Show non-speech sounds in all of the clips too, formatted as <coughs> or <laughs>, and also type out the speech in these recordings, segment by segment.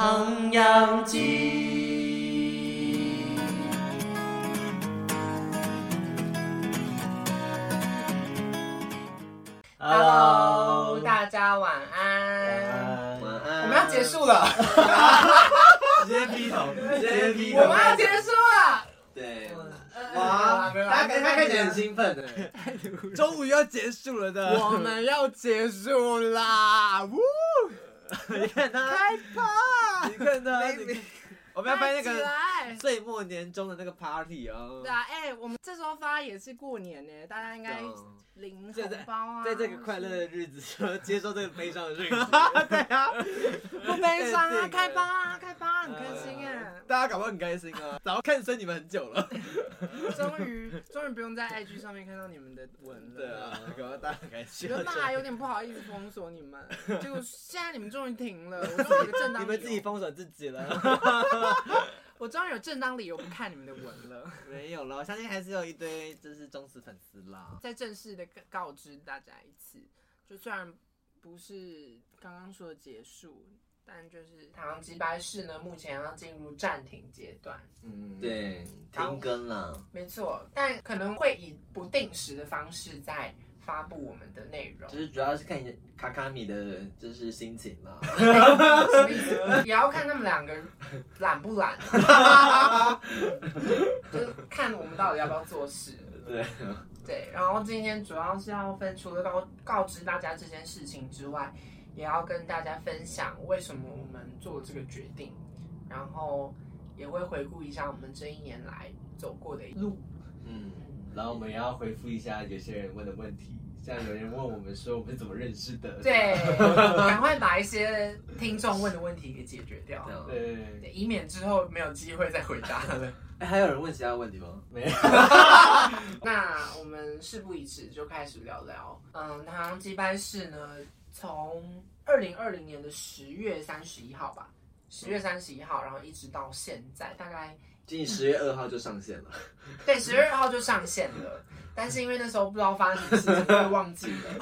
唐扬鸡。Hello，大家晚安。晚安。我们要结束了，<laughs> 直接劈头，直接劈我们要结束了。对，哇，大家大家开始很兴奋的。终于要结束了的，我们要结束啦！<laughs> 呜，你看他，你看他，你我们要办那起个。岁末年终的那个 party 哦。对，啊，哎，我们这时候发也是过年呢，大家应该领红包啊，在这个快乐的日子，接受这个悲伤的日子，<laughs> 对啊，<laughs> 不悲伤啊，开趴啊，开趴，很开心哎。大家搞不好很开心啊，然后看生你们很久了，<laughs> 终于，终于不用在 IG 上面看到你们的文了。对啊，搞不好大家很开心。原本还有点不好意思封锁你们，结果现在你们终于停了，我终于有个正当你们自己，封锁自己了，<laughs> 我终于有正当理由不看你们的文了。没有了，我相信还是有一堆就是忠实粉丝啦。再正式的告知大家一次，就虽然不是刚刚说的结束，但就是唐吉白市呢，目前要进入暂停阶段。嗯，对，停更了。没错，但可能会以不定时的方式在发布我们的内容就。是主要是看卡卡米的，就是心情啦。什么意思？也要看他们两个懒不懒，<laughs> 就是看我们到底要不要做事。对，对，然后今天主要是要分除了告告知大家这件事情之外，也要跟大家分享为什么我们做这个决定，然后也会回顾一下我们这一年来走过的路。嗯，然后我们也要回复一下有些人问的问题，像有人问我们说我们是怎么认识的，对，赶快把一些听众问的问题给解决掉，对，对以免之后没有机会再回答了。<laughs> 哎，还有人问其他问题吗？没有，<laughs> 那我们事不宜迟，就开始聊聊。嗯，唐吉拜市呢，从二零二零年的十月三十一号吧，十月三十一号，然后一直到现在，大概今年十月二号就上线了。<laughs> 对十月二号就上线了，但是因为那时候不知道发生什么事情，会忘记了。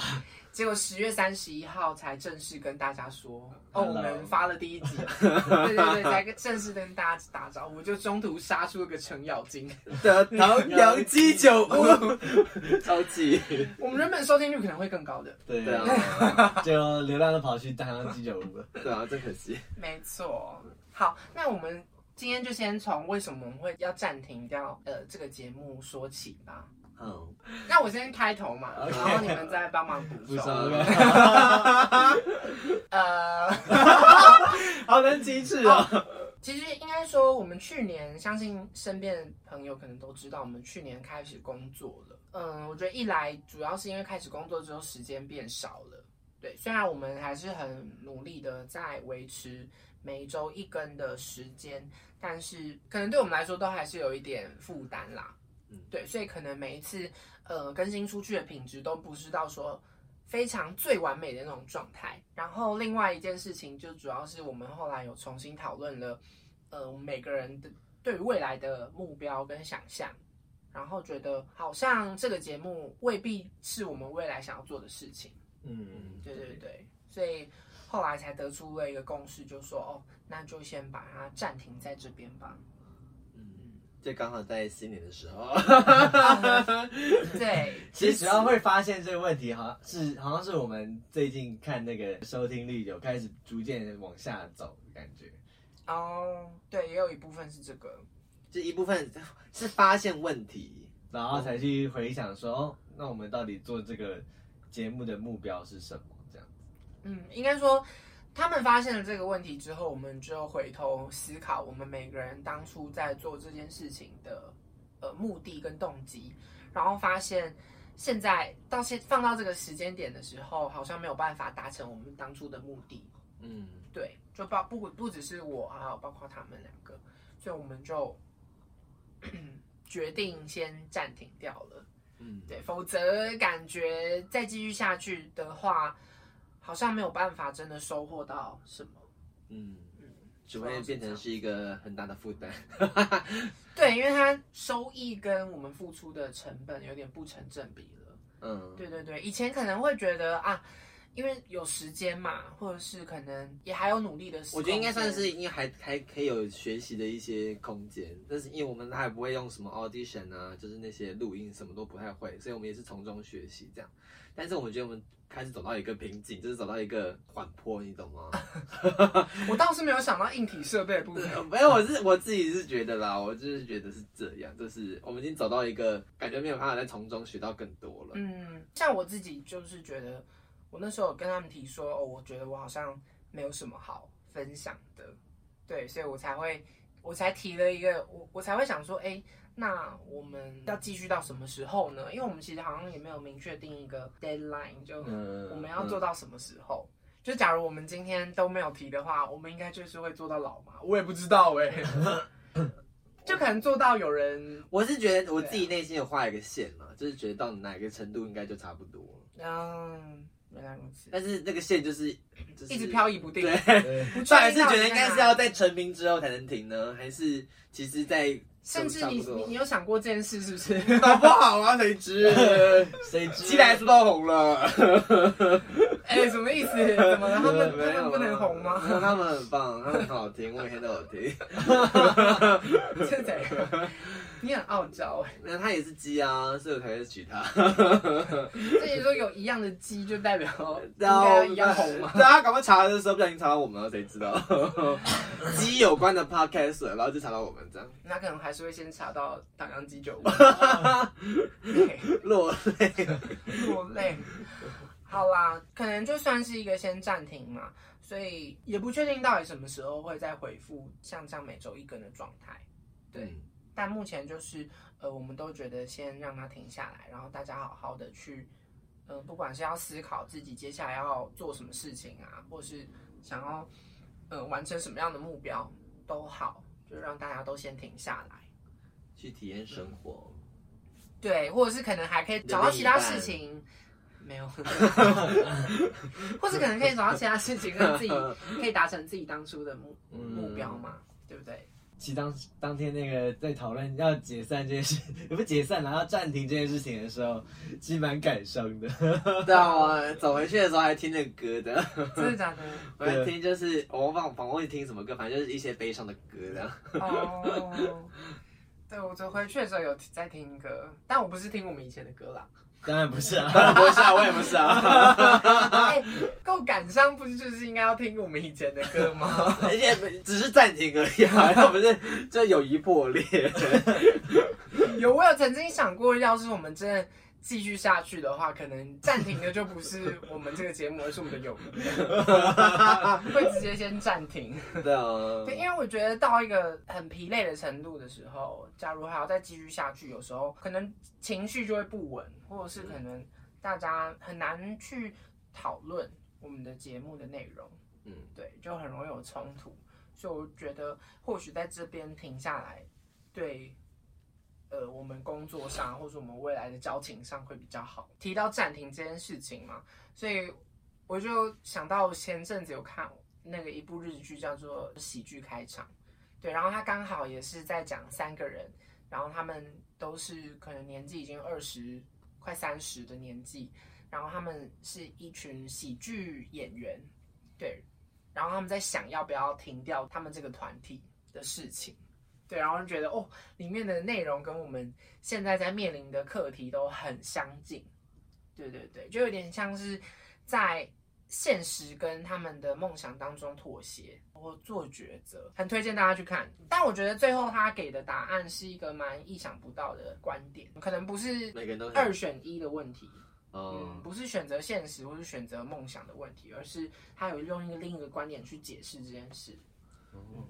结果十月三十一号才正式跟大家说，哦，我们发了第一集，对对对，才跟正式跟大家打招呼，就中途杀出了个程咬金。的唐扬鸡酒屋，超级。我们原本收听率可能会更高的，对对啊，就流浪都跑去唐扬鸡酒屋了。对啊，真可惜。没错。好，那我们今天就先从为什么我们会要暂停掉呃这个节目说起吧。嗯，那我先开头嘛然后你们再帮忙补充。不收 <laughs> 呃，<laughs> 好能机智哦。其实应该说，我们去年相信身边的朋友可能都知道，我们去年开始工作了。嗯，我觉得一来主要是因为开始工作之后时间变少了。对，虽然我们还是很努力的在维持每周一更的时间，但是可能对我们来说都还是有一点负担啦。嗯对，所以可能每一次呃更新出去的品质都不是到说非常最完美的那种状态。然后另外一件事情就主要是我们后来有重新讨论了，呃，我们每个人的对于未来的目标跟想象，然后觉得好像这个节目未必是我们未来想要做的事情。嗯，对对对，所以后来才得出了一个共识，就说哦，那就先把它暂停在这边吧。嗯，就刚好在新年的时候。对，<laughs> 其实主要会发现这个问题，好像是好像是我们最近看那个收听率有开始逐渐往下走的感觉。哦，对，也有一部分是这个。就一部分 <sighs> 是发现问题，然后才去回想说，哦，那我们到底做这个节目的目标是什么？这样子。嗯，应该说，他们发现了这个问题之后，我们就回头思考，我们每个人当初在做这件事情的呃目的跟动机，然后发现现在到现放到这个时间点的时候，好像没有办法达成我们当初的目的。嗯，对，就包不不只是我，还有包括他们两个，所以我们就 <coughs> 决定先暂停掉了。嗯，对，否则感觉再继续下去的话，好像没有办法真的收获到什么。嗯，只会变成是一个很大的负担。对，因为它收益跟我们付出的成本有点不成正比了。嗯，对对对，以前可能会觉得啊，因为有时间嘛，或者是可能也还有努力的时，我觉得应该算是因为还还可以有学习的一些空间，但是因为我们还不会用什么 audition 啊，就是那些录音什么都不太会，所以我们也是从中学习这样。但是我们觉得我们开始走到一个瓶颈，就是走到一个缓坡，你懂吗？<laughs> 我倒是没有想到硬体设备的部分。没有，我是我自己是觉得啦，我就是觉得是这样，就是我们已经走到一个感觉没有办法再从中学到更多了。嗯，像我自己就是觉得，我那时候有跟他们提说，哦，我觉得我好像没有什么好分享的，对，所以我才会，我才提了一个，我我才会想说，哎、那我们要继续到什么时候呢？因为我们其实好像也没有明确定一个 deadline，就嗯我们要做到什么时候。就假如我们今天都没有提的话，我们应该就是会做到老嘛？我也不知道哎、<laughs> 就可能做到有人我是觉得我自己内心有画一个线嘛，就是觉得到哪个程度应该就差不多了，嗯，原来如此，但是那个线就是就是一直飘移不定。对。到底是确定到底觉得应该在哪是要在成名之后才能停呢，还是其实在甚至你你你有想过这件事是不是？<laughs> 搞不好啊，谁知？<laughs> 谁知期待书都红了，<laughs> 哎、什么意思？怎么了？他们他们不能红吗？没有他们很棒，他们很好听，我每天都有听。你很傲娇哎、<laughs> 那他也是鸡啊，所以我才会娶她。所以说有一样的鸡，就代表 <laughs> 应该一样红嘛？对啊，赶快查的时候不小心查到我们了，谁知道？鸡有关的 podcast，然后就查到我们这样，那可能还是会先查到打烊鸡酒屋，<laughs> 落泪。落泪。好啦，可能就算是一个先暂停嘛，所以也不确定到底什么时候会再回复像这样每周一更的状态。对，但目前就是呃，我们都觉得先让它停下来，然后大家好好的去，呃，不管是要思考自己接下来要做什么事情啊，或是想要呃完成什么样的目标都好，就让大家都先停下来。去体验生活，对，或者是可能还可以找到其他事情，没有，<laughs> 或是可能可以找到其他事情，让自己可以达成自己当初的目 <laughs> 目标嘛，对不对？其实当当天那个在讨论要解散这件事，也 <laughs> 不解散，然后暂停这件事情的时候，其实蛮感伤的。<laughs> 对啊，我走回去的时候还听那个歌的，真的假的？<laughs> 我还听就是我忘忘忘记听什么歌，反正就是一些悲伤的歌这样。哦，对，我走回去的时候有在听歌，但我不是听我们以前的歌啦。当然不是啊，不是啊，我也不是啊，哎，够感伤，不是就是应该要听我们以前的歌吗？而且只是暂停而已啊，又不是这友谊破裂。有，我有曾经想过，要是我们真的继续下去的话，可能暂停的就不是我们这个节目，而是我们的友谊，<laughs> 会直接先暂停。对啊，对，因为我觉得到一个很疲累的程度的时候，假如还要再继续下去，有时候可能情绪就会不稳，或者是可能大家很难去讨论我们的节目的内容，嗯，对，就很容易有冲突。所以我觉得或许在这边停下来，对。呃，我们工作上或者我们未来的交情上会比较好。提到暂停这件事情嘛，所以我就想到前阵子有看那个一部日剧叫做《喜剧开场》，对，然后他刚好也是在讲三个人，然后他们都是可能年纪已经二十快三十的年纪，然后他们是一群喜剧演员，对，然后他们在想要不要停掉他们这个团体的事情。对，然后就觉得哦，里面的内容跟我们现在在面临的课题都很相近。对对对，就有点像是在现实跟他们的梦想当中妥协或做抉择，很推荐大家去看。但我觉得最后他给的答案是一个蛮意想不到的观点，可能不是每个人都二选一的问题，嗯，哦，不是选择现实或是选择梦想的问题，而是他有用一个另一个观点去解释这件事。嗯，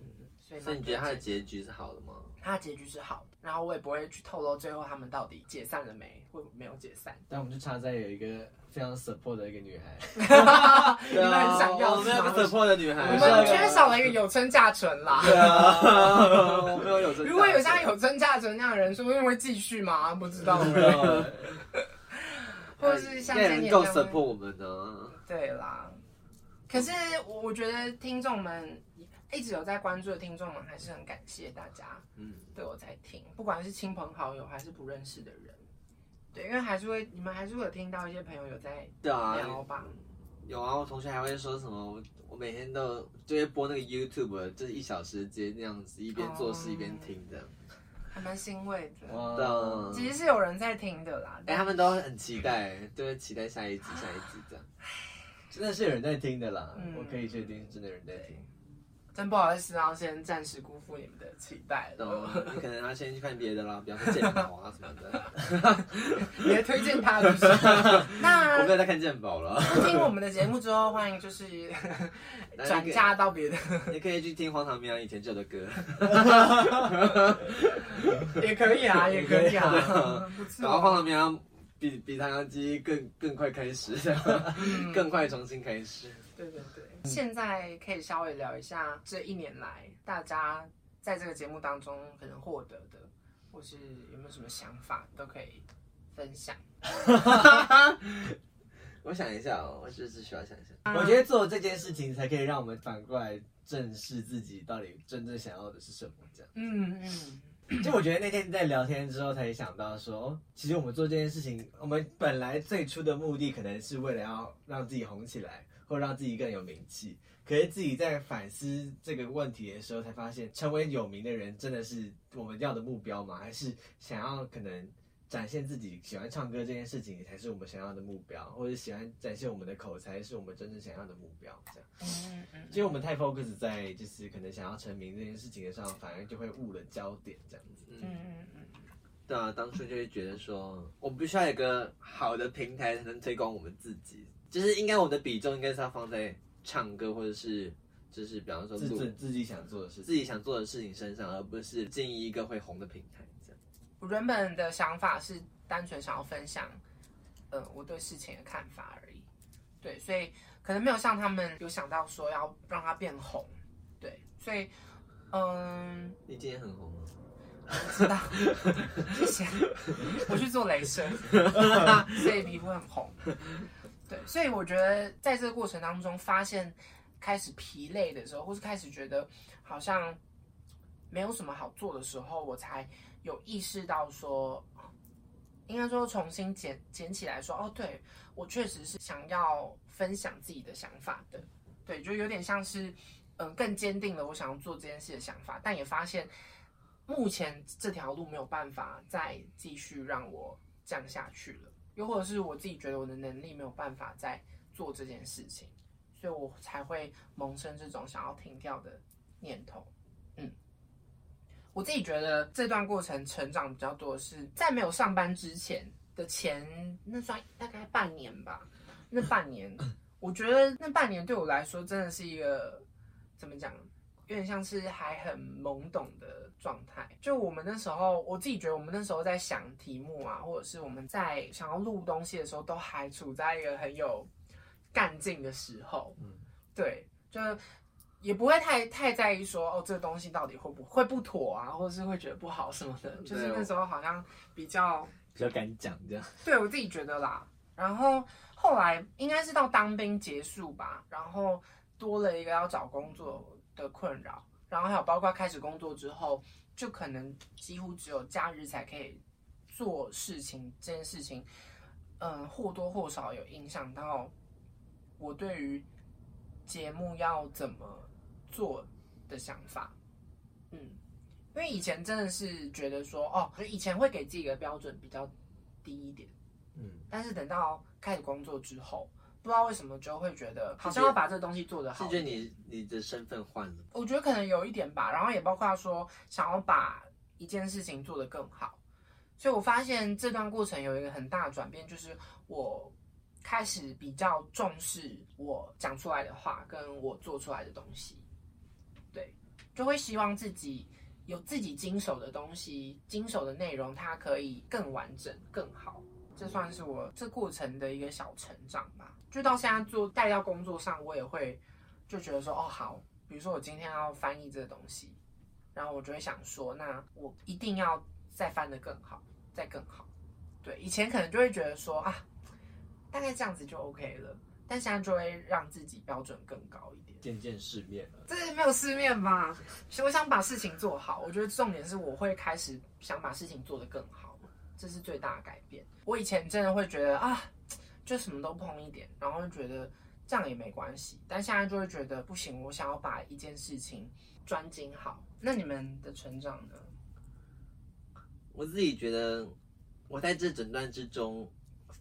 所以所以你觉得他的结局是好的吗？他的结局是好的，然后我也不会去透露最后他们到底解散了没，或没有解散。但我们就差在有一个非常 support 的一个女孩，<laughs> 你们很想要我们有个？support 的女孩我孩，们缺少了一个有村架纯啦。对啊，我没有有真。如果有像有村架纯那样的人，说不定会继续吗？不知道。<laughs> 或者是像应该有人够今年这样 support 我们呢。对啦，可是我我觉得听众们一直有在关注的听众们，还是很感谢大家嗯，对我在听，不管是亲朋好友还是不认识的人。对，因为还是会，你们还是会有听到一些朋友有在对啊，聊吧。有啊，我同学还会说什么，我我每天都就会播那个 YouTube，就是一小时接那样子，一边做事一边听的。还蛮欣慰的。哇的其实是有人在听的啦，哎、但他们都很期待，就会期待下一集、下一集这样。真的是有人在听的啦，嗯我可以确定真的有人在听。真不好意思，然后先暂时辜负你们的期待懂了。你可能要先去看别的啦，比方说鉴宝啊什么的。你 <laughs> 也推荐他就是。<laughs> 我那没有在看鉴宝了，听我们的节目之后，欢迎就是转嫁到别的，你可以去听荒唐绵羊以前旧的歌。<laughs> 也可以啊，也可以啊，不然后荒。唐绵羊比比唐扬鸡更更快开始，嗯更快重新开始。对对对，现在可以稍微聊一下这一年来大家在这个节目当中可能获得的，或是有没有什么想法都可以分享。<laughs> 我想一下哦，我就是需要想一下。我觉得做这件事情才可以让我们反过来正视自己到底真正想要的是什么。这样，嗯嗯，就我觉得那天在聊天之后才想到说，哦其实我们做这件事情，我们本来最初的目的可能是为了要让自己红起来，或让自己更有名气。可是自己在反思这个问题的时候，才发现成为有名的人真的是我们要的目标吗？还是想要可能展现自己喜欢唱歌这件事情才是我们想要的目标，或者喜欢展现我们的口才是我们真正想要的目标？这样。嗯嗯其实我们太 focus 在就是可能想要成名这件事情的上，反而就会误了焦点这样子。嗯嗯嗯，对啊，当初就会觉得说，我们必须要有一个好的平台才能推广我们自己，就是应该我们的比重应该是要放在唱歌或者是就是比方说自录自自己想做的事自情。己想做的事情身上，而不是经营一个会红的平台这样。我原本的想法是单纯想要分享，呃，我对事情的看法而已。对，所以可能没有像他们有想到说要让它变红。对，所以，嗯，你今天很红吗？我知道，<laughs> 谢谢。我去做镭射，<laughs> 所以皮肤很红。对，所以我觉得在这个过程当中，发现开始疲累的时候，或是开始觉得好像没有什么好做的时候，我才有意识到说，应该说重新捡捡起来说，哦，对我确实是想要分享自己的想法的。对，就有点像是，嗯、更坚定了我想要做这件事的想法，但也发现目前这条路没有办法再继续让我降下去了，又或者是我自己觉得我的能力没有办法再做这件事情，所以我才会萌生这种想要停掉的念头。嗯，我自己觉得这段过程成长比较多的是在没有上班之前的前那算大概半年吧，那半年，我觉得那半年对我来说真的是一个怎么讲？有点像是还很懵懂的状态。就我们那时候，我自己觉得我们那时候在想题目啊，或者是我们在想要录东西的时候，都还处在一个很有干劲的时候。嗯，对，就也不会太太在意说哦，这个东西到底会不会不妥啊，或者是会觉得不好什么的。就是那时候好像比较比较敢讲这样。对我自己觉得啦。然后后来应该是到当兵结束吧，然后多了一个要找工作的困扰，然后还有包括开始工作之后，就可能几乎只有假日才可以做事情，这件事情，嗯，或多或少有影响到我对于节目要怎么做的想法，嗯，因为以前真的是觉得说，哦，就以前会给自己的标准比较低一点。嗯，但是等到开始工作之后，不知道为什么就会觉得好像要把这个东西做得好。是觉得你你的身份换了，我觉得可能有一点吧，然后也包括说想要把一件事情做得更好，所以我发现这段过程有一个很大的转变，就是我开始比较重视我讲出来的话跟我做出来的东西，对，就会希望自己有自己经手的东西，经手的内容它可以更完整、更好。这算是我这过程的一个小成长吧。就到现在做带到工作上，我也会就觉得说，哦，好，比如说我今天要翻译这个东西，然后我就会想说，那我一定要再翻得更好，再更好。对，以前可能就会觉得说啊，大概这样子就 OK 了，但现在就会让自己标准更高一点。见见世面了。这没有世面吧？所以我想把事情做好。我觉得重点是我会开始想把事情做得更好，这是最大的改变。我以前真的会觉得啊，就什么都碰一点，然后就觉得这样也没关系。但现在就会觉得不行，我想要把一件事情专精好。那你们的成长呢？我自己觉得，我在这整段之中，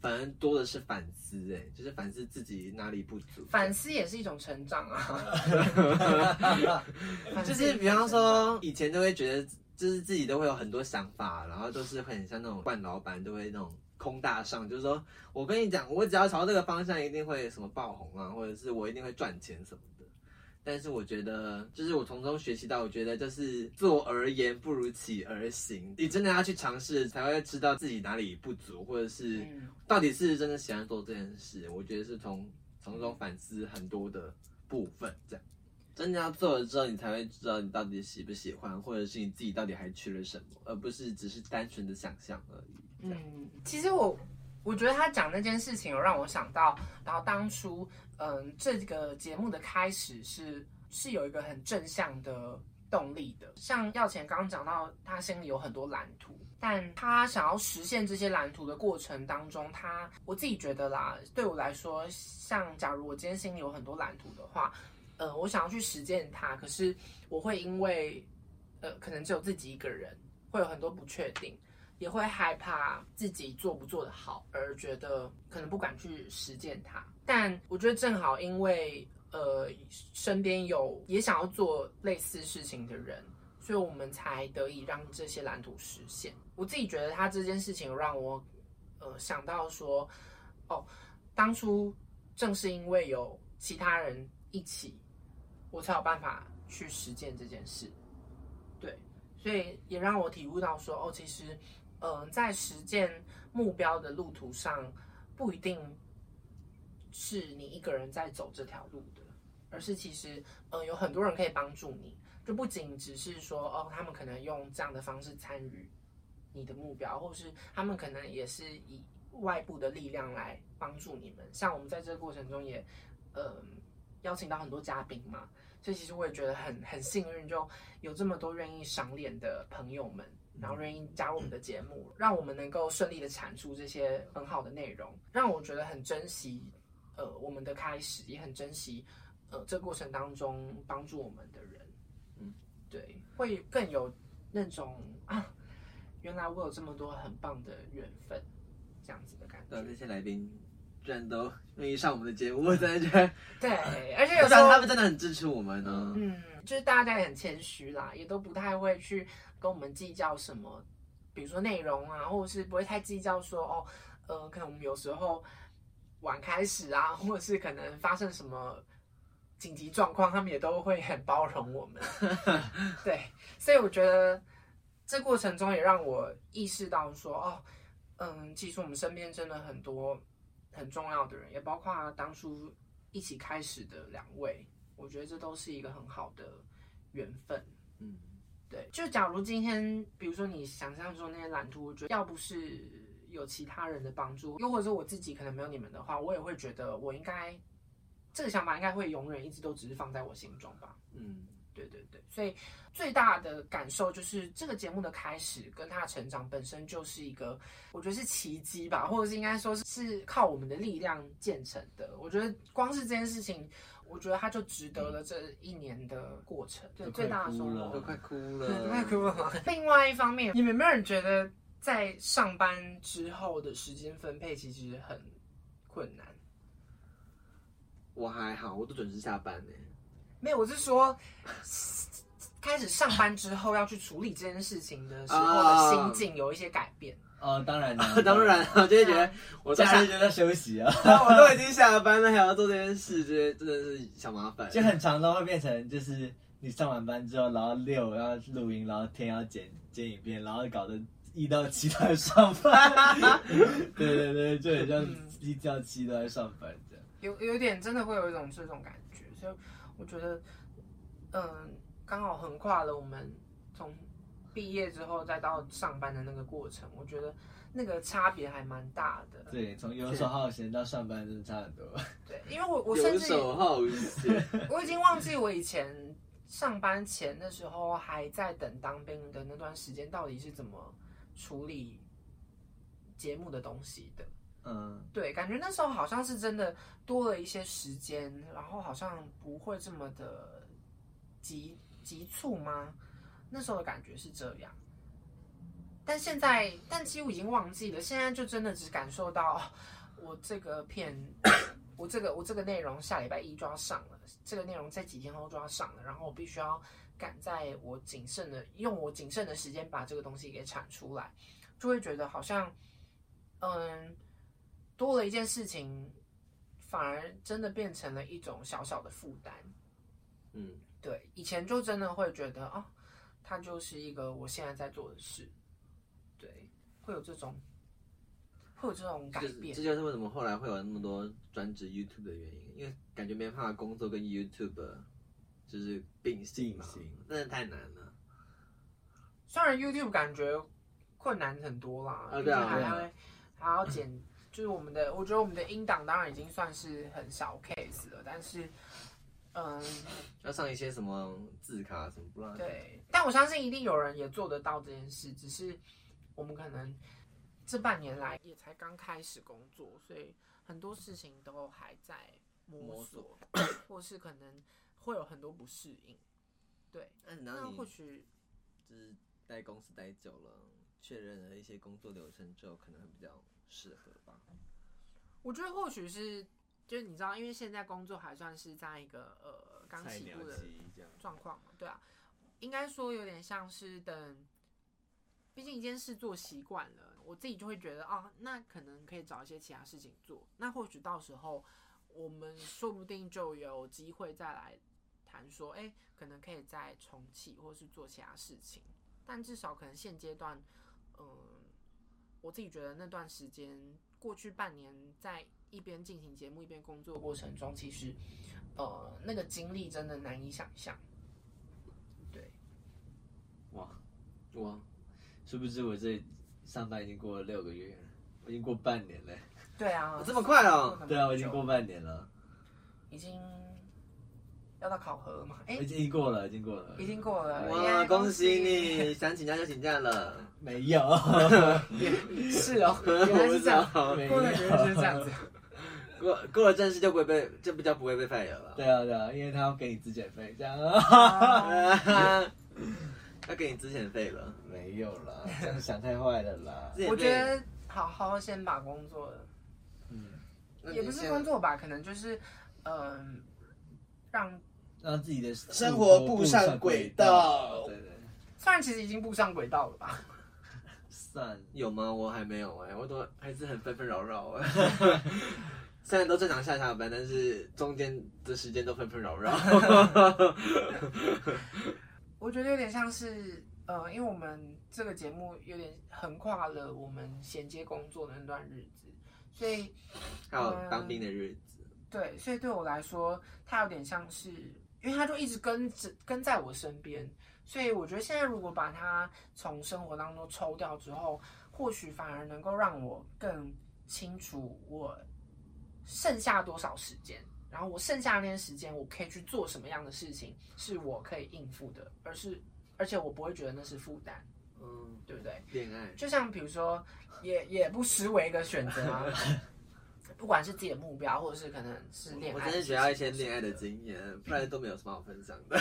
反而多的是反思，哎，就是反思自己哪里不足。反思也是一种成长啊。<laughs> 就是比方说，以前都会觉得，就是自己都会有很多想法，然后都是很像那种惯老板，都会那种空大上，就是说我跟你讲，我只要朝这个方向，一定会什么爆红啊，或者是我一定会赚钱什么的。但是我觉得，就是我从中学习到，我觉得就是做而言不如起而行。你真的要去尝试，才会知道自己哪里不足，或者是到底是真的喜欢做这件事。我觉得是从从中反思很多的部分，这样真的要做了之后，你才会知道你到底喜不喜欢，或者是你自己到底还缺了什么，而不是只是单纯的想象而已。嗯，其实我我觉得他讲那件事情，有让我想到，然后当初。嗯，这个节目的开始是是有一个很正向的动力的。像耀前刚刚讲到，他心里有很多蓝图，但他想要实现这些蓝图的过程当中，他我自己觉得啦，对我来说，像假如我今天心里有很多蓝图的话，呃，我想要去实践它，可是我会因为呃，可能只有自己一个人，会有很多不确定。也会害怕自己做不做得好，而觉得可能不敢去实践它。但我觉得正好，因为呃身边有也想要做类似事情的人，所以我们才得以让这些蓝图实现。我自己觉得他这件事情让我呃想到说，哦，当初正是因为有其他人一起，我才有办法去实践这件事。对，所以也让我体悟到说，哦，其实。嗯，在实践目标的路途上，不一定是你一个人在走这条路的，而是其实，嗯，有很多人可以帮助你。就不仅只是说，哦，他们可能用这样的方式参与你的目标，或是他们可能也是以外部的力量来帮助你们。像我们在这个过程中也，嗯，邀请到很多嘉宾嘛，所以其实我也觉得很很幸运，就有这么多愿意赏脸的朋友们。然后愿意加入我们的节目，让我们能够顺利的产出这些很好的内容，让我觉得很珍惜，呃，我们的开始，也很珍惜，呃，这过程当中帮助我们的人，嗯，对，会更有那种啊，原来我有这么多很棒的缘分，这样子的感觉。那些来宾居然都愿意上我们的节目，我真的觉得，<laughs> 对，而且有时候他们真的很支持我们呢。嗯，就是大家也很谦虚啦，也都不太会去。跟我们计较什么，比如说内容啊，或者是不会太计较说哦，呃，可能我们有时候晚开始啊，或者是可能发生什么紧急状况，他们也都会很包容我们。<laughs> 对，所以我觉得这过程中也让我意识到说，哦，嗯，其实我们身边真的很多很重要的人，也包括当初一起开始的两位，我觉得这都是一个很好的缘分。嗯。对，就假如今天，比如说你想象中那些蓝图，我觉得要不是有其他人的帮助，又或者说我自己可能没有你们的话，我也会觉得我应该这个想法应该会永远一直都只是放在我心中吧。嗯，对对对，所以最大的感受就是这个节目的开始跟他的成长本身就是一个，我觉得是奇迹吧，或者是应该说是靠我们的力量建成的。我觉得光是这件事情。我觉得他就值得了这一年的过程，对最大的收获都快哭了，都快哭了。<laughs> 另外一方面，你们有没有人觉得在上班之后的时间分配其实很困难？我还好，我都准时下班呢。没有，我是说，开始上班之后要去处理这件事情的时候的心境有一些改变。哦，当然 <laughs> 当然，我就会觉得我假日就在休息啊，<laughs> 我都已经下了班了，还要做这件事，这些真的是小麻烦。就很长都会变成，就是你上完班之后，然后六要录音，然后天要剪剪影片，然后搞得一到七都在上班。<laughs> 对对对，就很像一到七都在上班这样。有有点真的会有一种这种感觉，所以我觉得，嗯，刚好横跨了我们从。毕业之后再到上班的那个过程，我觉得那个差别还蛮大的。对，从游手好闲到上班真的差很多。<laughs> 对，因为我我甚至游手好闲，<laughs> 我已经忘记我以前上班前的时候还在等当兵的那段时间到底是怎么处理节目的东西的。嗯，对，感觉那时候好像是真的多了一些时间，然后好像不会这么的急急促吗？那时候的感觉是这样。但现在，但几乎已经忘记了。现在就真的只感受到，我这个片，我这个我这个内容下礼拜一就要上了，这个内容在几天后就要上了，然后我必须要赶在我谨慎的用我谨慎的时间把这个东西给产出来，就会觉得好像，嗯，多了一件事情，反而真的变成了一种小小的负担。嗯，对，以前就真的会觉得啊，它就是一个我现在在做的事，对，会有这种，会有这种改变这。就是为什么后来会有那么多专职 YouTube 的原因，因为感觉没办法工作跟 YouTube 就是并行嘛并行，真的太难了。虽然 YouTube 感觉困难很多啦，啊对啊还要还要剪，就是我们的，我觉得我们的音档当然已经算是很小 case 了，但是，嗯，<laughs> 要上一些什么字卡什么不让。对，但我相信一定有人也做得到这件事，只是我们可能这半年来也才刚开始工作，所以很多事情都还在摸摸索，或是可能会有很多不适应。对，那或许就是在公司待久了，确认了一些工作流程之后，可能会比较适合吧。我觉得或许是，就是你知道，因为现在工作还算是在一个呃刚起步的状况嘛，对啊，应该说有点像是等，毕竟一件事做习惯了，我自己就会觉得啊，那可能可以找一些其他事情做，那或许到时候我们说不定就有机会再来谈说，哎、可能可以再重启或是做其他事情，但至少可能现阶段，嗯、我自己觉得那段时间过去半年在一边进行节目一边工作的过程中，其实呃那个经历真的难以想象。对，哇，哇，殊不知我这上班已经过了六个月了，我已经过半年了。对啊，<laughs> 这么快哦！对啊，我已经过半年了，已经要到考核了嘛？哎、我已经过了，已经过了。已经过了，哇，恭喜！你，想请假就请假了。<laughs> 没有，是哦，<laughs> 原来是这样，过了原来就是这样有子。<laughs> 过过了正式就不会被，就比较不会被 fire 了。对啊，对啊，因为他要给你资遣费，这样。啊要给你资遣费了。没有啦，这样想太坏了啦。我觉得好好先把工作，嗯，也不是工作吧，可能就是嗯、让让自己的生活步上轨道对对，算其实已经步上轨道了吧，<laughs> 算有吗？我还没有哎、我都还是很纷纷扰扰哎。<laughs> 虽然都正常下下班，但是中间的时间都纷纷扰扰。<laughs> 我觉得有点像是呃，因为我们这个节目有点横跨了我们衔接工作的那段日子，所以还有当兵的日子，对，所以对我来说，它有点像是，因为他就一直跟着跟在我身边，所以我觉得现在如果把它从生活当中抽掉之后，或许反而能够让我更清楚我剩下多少时间，然后我剩下那些时间我可以去做什么样的事情是我可以应付的，而是而且我不会觉得那是负担，嗯，对不对？恋爱，就像比如说，也也不失为一个选择啊。<laughs> 不管是自己的目标，或者是可能是恋爱，我真是学到一些恋爱的经验，不然都没有什么好分享的。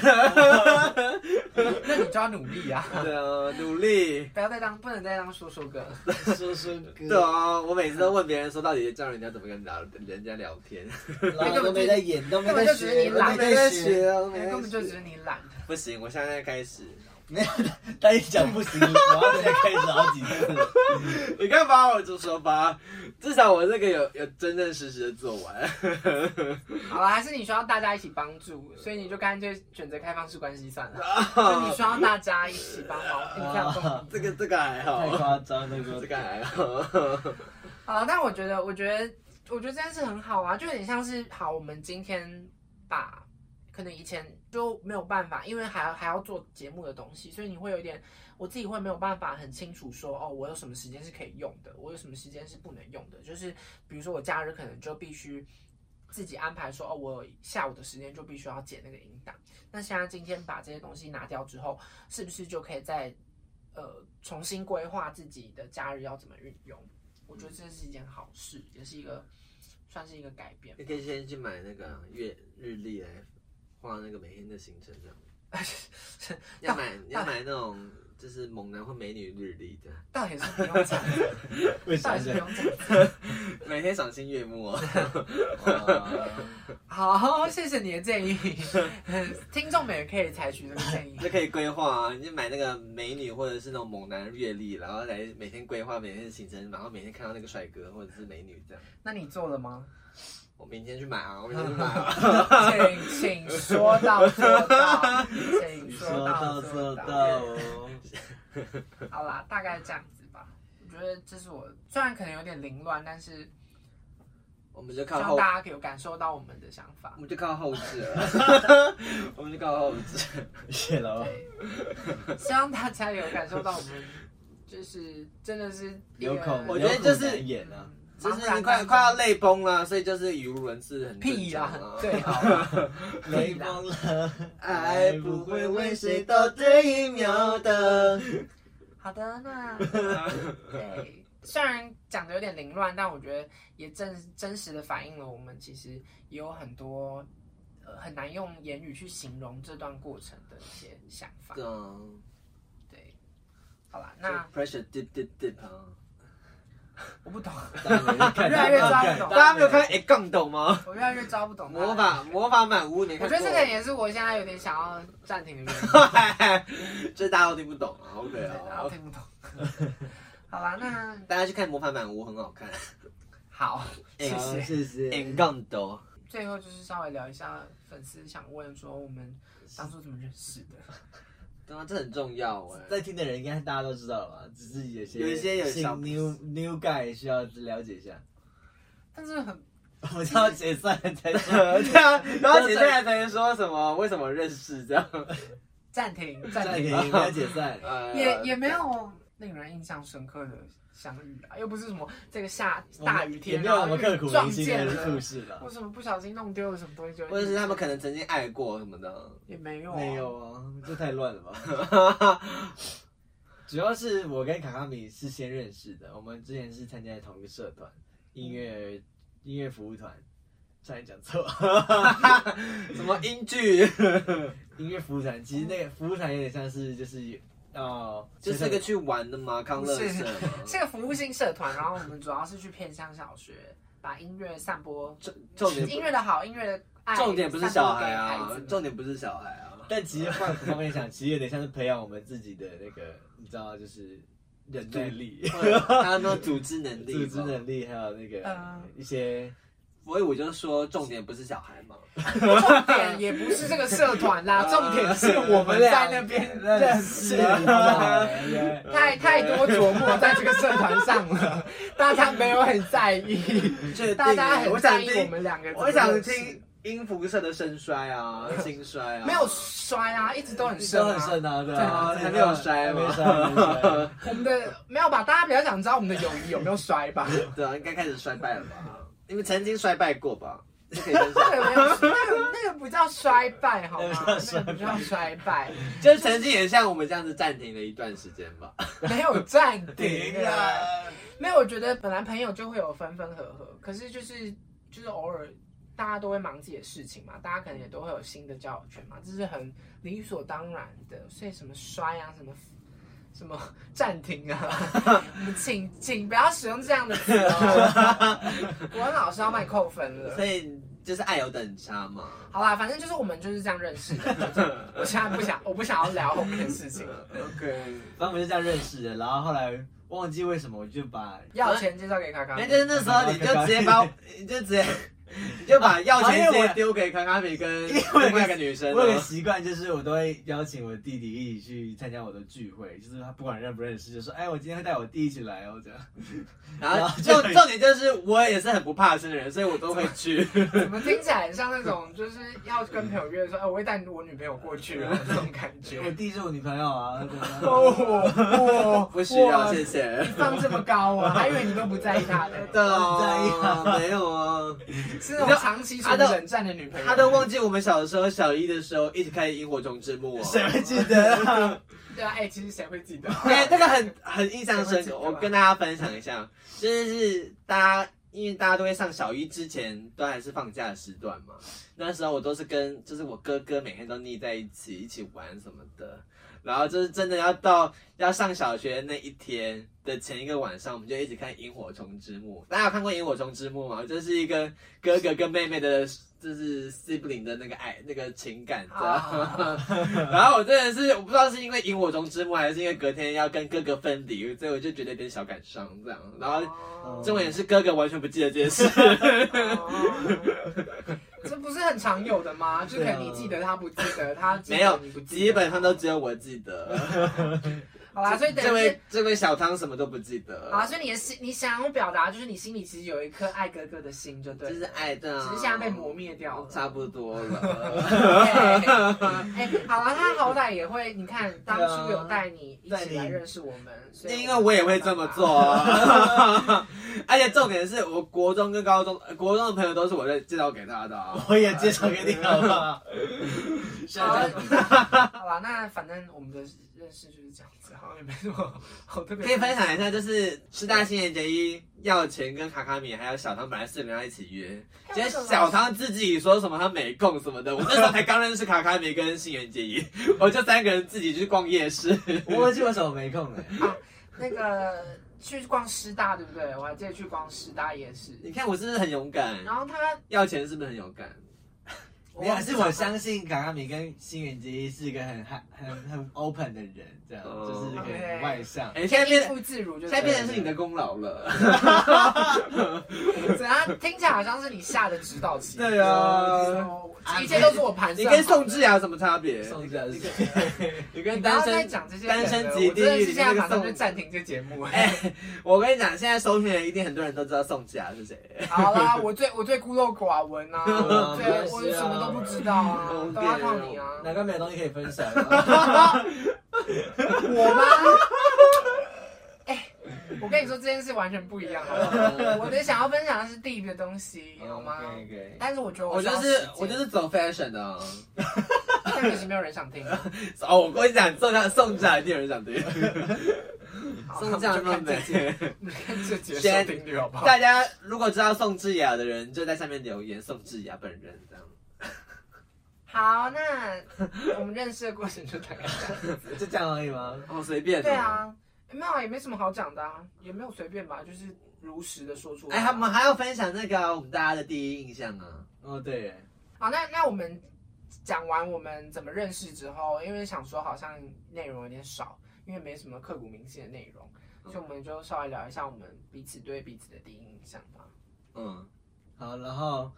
<laughs> 那你就要努力啊！对啊，努力。<laughs> 不要再当，不能再当说说哥。<laughs> 说说对，啊，我每次都问别人说，到底教人家怎么跟聊人家聊天？然后都没在演，都没在根本就只是学，你懒都没在学。啊根本就只是你懒。不行，我现在开始。没有，但一讲不行，然后再开始好几次。你看吧，我就说吧，至少我这个有有真真实实的做完。<laughs> 好了，还是你需要大家一起帮助，<laughs> 所以你就干脆选择开放式关系算了。<laughs> 就你需要大家一起帮忙，你这样。这个这个还好太，夸张了，这个还好。好了，但我觉得，我觉得，我觉得这件事很好啊，就有点像是好，我们今天把可能以前就没有办法，因为还要还要做节目的东西，所以你会有点，我自己会没有办法很清楚说，哦，我有什么时间是可以用的，我有什么时间是不能用的，就是比如说我假日可能就必须自己安排说，哦，我下午的时间就必须要剪那个音档。那现在今天把这些东西拿掉之后，是不是就可以再呃重新规划自己的假日要怎么运用？我觉得这是一件好事，也是一个算是一个改变你。可以先去买那个月日历来画那个每天的行程，这样。<laughs> 要买要买那种就是猛男或美女日历的，倒也是不用这样子，为啥倒也是不？用这样子。每天赏心悦目哦。<laughs> 哦好，谢谢你的建议，听众们也可以采取这个建议。<laughs> 就可以规划啊，你就买那个美女或者是那种猛男月历，然后来每天规划每天的行程，然后每天看到那个帅哥或者是美女这样。那你做了吗？我明天去买啊，我明天去买啊。请请说到做到，请说说到到做做到。好啦，大概这样子吧。我觉得这是我虽然可能有点凌乱，但是我们就希靠后，望大家有感受到我们的想法我。们就靠后置了，<laughs> 我们就靠后置。谢喽。对，希望大家有感受到我们就是真的是一有口，我觉得就是有苦难言啊。就是你快快要泪崩了，所以就是语无伦次，很屁呀、正常啊。对，<laughs> 好啦雷崩了，爱不会为谁到这一秒的。好的，那 <laughs> 对，虽然讲的有点凌乱，但我觉得也真真实的反映了我们其实也有很多呃很难用言语去形容这段过程的一些想法。对啊，对，好啦，那那 pressure dip dip dip 啊。我不懂，大家没看越来越抓不懂大家没有看哎杠懂吗？我越来越抓不懂魔法魔法满屋，你我看我？觉得这个也是我现在有点想要暂停的原因，<laughs> 就是大家都听不懂啊。OK 啊，听不懂。<laughs> 好吧，那大家去看魔法满屋很好看。好，谢谢。谢谢。杠懂，最后就是稍微聊一下粉丝想问说我们当初怎么认识的。对啊，这很重要哎。在听的人应该大家都知道了吧？只是有些有一些有新小 new new guy 需要了解一下。但是很 <laughs> 我们要解散才说。<laughs> 对啊，然后接下来才能说什么？为什么认识这样？暂停，暂暂停，停，要解散。呃也也没有令人印象深刻的相遇啊，又不是什么这个下大雨天也天，没有什么刻骨撞铭心见的故了，事了为。什么不小心弄丢了什么东西就，或者是他们可能曾经爱过什么的。也没有、啊，没有啊，这太乱了吧？<laughs> 主要是我跟卡卡米是先认识的，我们之前是参加同一个社团，音乐音乐服务团，差点讲错，<laughs> 什么音剧？音乐服务团。其实那个服务团有点像是就是哦，就是个去玩的嘛，康乐不是社嘛。是个服务性社团，然后我们主要是去偏乡小学，把音乐散播，重点音乐的好，音乐的爱，重点不是小孩啊重点不是小孩啊。但其实换个方面想，其实有点像是培养我们自己的那个，你知道，就是忍耐力、还有那种组织能力，组织能力，还有那个嗯一些所以我就说，重点不是小孩嘛。<laughs> 重点也不是这个社团啦，<laughs> 重点是我们在那边认识。对 <laughs> 太太多琢磨在这个社团上了，大家没有很在意，大家我很在意我们两个。我想听。音符社的盛衰啊，兴衰啊，没有衰啊，一直都很盛啊。很盛啊，对啊啊，还没有衰吗。我们的没有吧？大家比较想知道我们的友谊有没有衰吧？对啊，应该开始衰败了吧？你们曾经衰败过吧？<laughs> 那。个没有，那个那个不叫衰败好吗？<laughs> 那个不叫衰败，就是曾经也像我们这样子暂停了一段时间吧。<laughs> 没有暂停。啊！没有，我觉得本来朋友就会有分分合合，可是就是就是偶尔大家都会忙自己的事情嘛，大家可能也都会有新的交友圈嘛，这是很理所当然的。所以什么衰啊，什么什么暂停啊，<laughs> 请请不要使用这样的词哦，<laughs> 国文老师要帮你扣分了所。以就是爱有等差嘛。好啦，反正就是我们就是这样认识的。我现在不想，<laughs> 我不想要聊后面的事情了。OK，反正我们就这样认识的，然后后来忘记为什么，我就把要钱介绍给卡卡，那就是那时候你就直接把我，你就直接，<laughs> 你就把要钱直接丢给康卡比跟另外一个女生我有个。习惯，就是我都会邀请我弟弟一起去参加我的聚会，就是他不管认不认识，就说哎，我今天会带我弟一起来哦，这样。<laughs> 然后就重点就是我也是很不怕生的人，所以我都会去。怎么 <laughs> 听起来很像那种就是要跟朋友约说，哎，我会带我女朋友过去啊，这种感觉。我弟是我女朋友啊，哦，不需要，哇谢谢。放这么高啊，还以为你都不在意他的，对啊没有啊，是那种长期处于冷战的女朋友。他都忘记我们小时候小一的时候一起看《萤火虫之墓》哦。谁会记得啊？<laughs> 对啊，哎、其实谁会记得？哎，这个很很印象深刻，我跟大家分享一下，就是大家因为大家都会上小一之前都还是放假的时段嘛，那时候我都是跟就是我哥哥每天都腻在一起，一起玩什么的。然后就是真的要到要上小学那一天的前一个晚上，我们就一起看《萤火虫之墓》。大家有看过《萤火虫之墓》吗？这是一个哥哥跟妹妹的，就是 sibling 的那个爱那个情感，这样。啊 <laughs> 然后我真的是我不知道是因为萤火虫之墓，还是因为隔天要跟哥哥分离，所以我就觉得有点小感伤这样。然后哦重点是哥哥完全不记得这件事。<laughs> 哦这不是很常有的吗？就可能你记得他不记得，他没有你不，基本上都只有我记得。<laughs> 好啦，所以等这位这位小汤什么都不记得。好啦，所以你的心，你想要表达就是你心里其实有一颗爱哥哥的心，就对，就是爱的，只是现在被磨灭掉了。差不多了。<laughs> <laughs> 哎、好了，他好歹也会，你看当初有带你一起来认识我们，所以因为我也会这么做啊，<laughs> 而且重点是我国中跟高中，呃国中的朋友都是我在介绍给他的啊。我也介绍给你好不好？<laughs> 好吧，那反正我们的认识就是这样子，好像也没什么好特别。可以分享一下，就是师大新年节一，耀前跟卡卡米还有小汤本来四个人要一起约，结果小汤自己说什么他没空什么的，我那时候才刚认识卡卡米跟新垣结衣，<laughs> 我就三个人自己去逛夜市。我忘记为什么没空了。<laughs> 那个去逛师大，对不对？我还记得去逛师大夜市，你看我是不是很勇敢？然后他，要钱是不是很勇敢？没有，是我相信卡卡米跟新垣结衣是一个很很很很 open 的人，这样哦就是很外向。哎，现在变应付自如，就现在是变成是你的功劳了。<laughs> 怎样？听起来好像是你下的指导棋。对啊说一切都是我盘算。你跟宋智雅有什么差别？宋智雅是你谁你跟单身讲这些人了单身级地狱我真的是现在马上就宋。暂停这节目。哎，我跟你讲，现在收听的人一定很多人都知道宋智雅是谁。好啦，我最我最孤陋寡闻啊，啊对，我什么都不知道啊，嗯都要靠你啊。难怪没有东西可以分享啊。<laughs> <laughs> <laughs> 我吗？<laughs> 哎，我跟你说这件事完全不一样，好不好？<laughs> 我的想要分享的是地狱的东西，好吗但是我觉得我就需要时间是我就是走 fashion 的哦。但可惜没有人想听。哦，我跟你讲，宋智宋智雅一定有人想听。好宋智雅那么那我们就看这节美。看这节先收听率好不好？大家如果知道宋智雅的人，就在下面留言宋智雅本人这样。好，那我们认识的过程就大概这样。就这样而已吗？哦，随便。对。啊，没有啊，也没什么好讲的啊，也没有随便吧，就是如实的说出来。哎，他们还要分享那个啊我们大家的第一印象啊。哦，对耶，好，那那我们讲完我们怎么认识之后，因为想说好像内容有点少，因为没什么刻骨铭心的内容，所以我们就稍微聊一下我们彼此对彼此的第一印象吧。嗯，好，然后。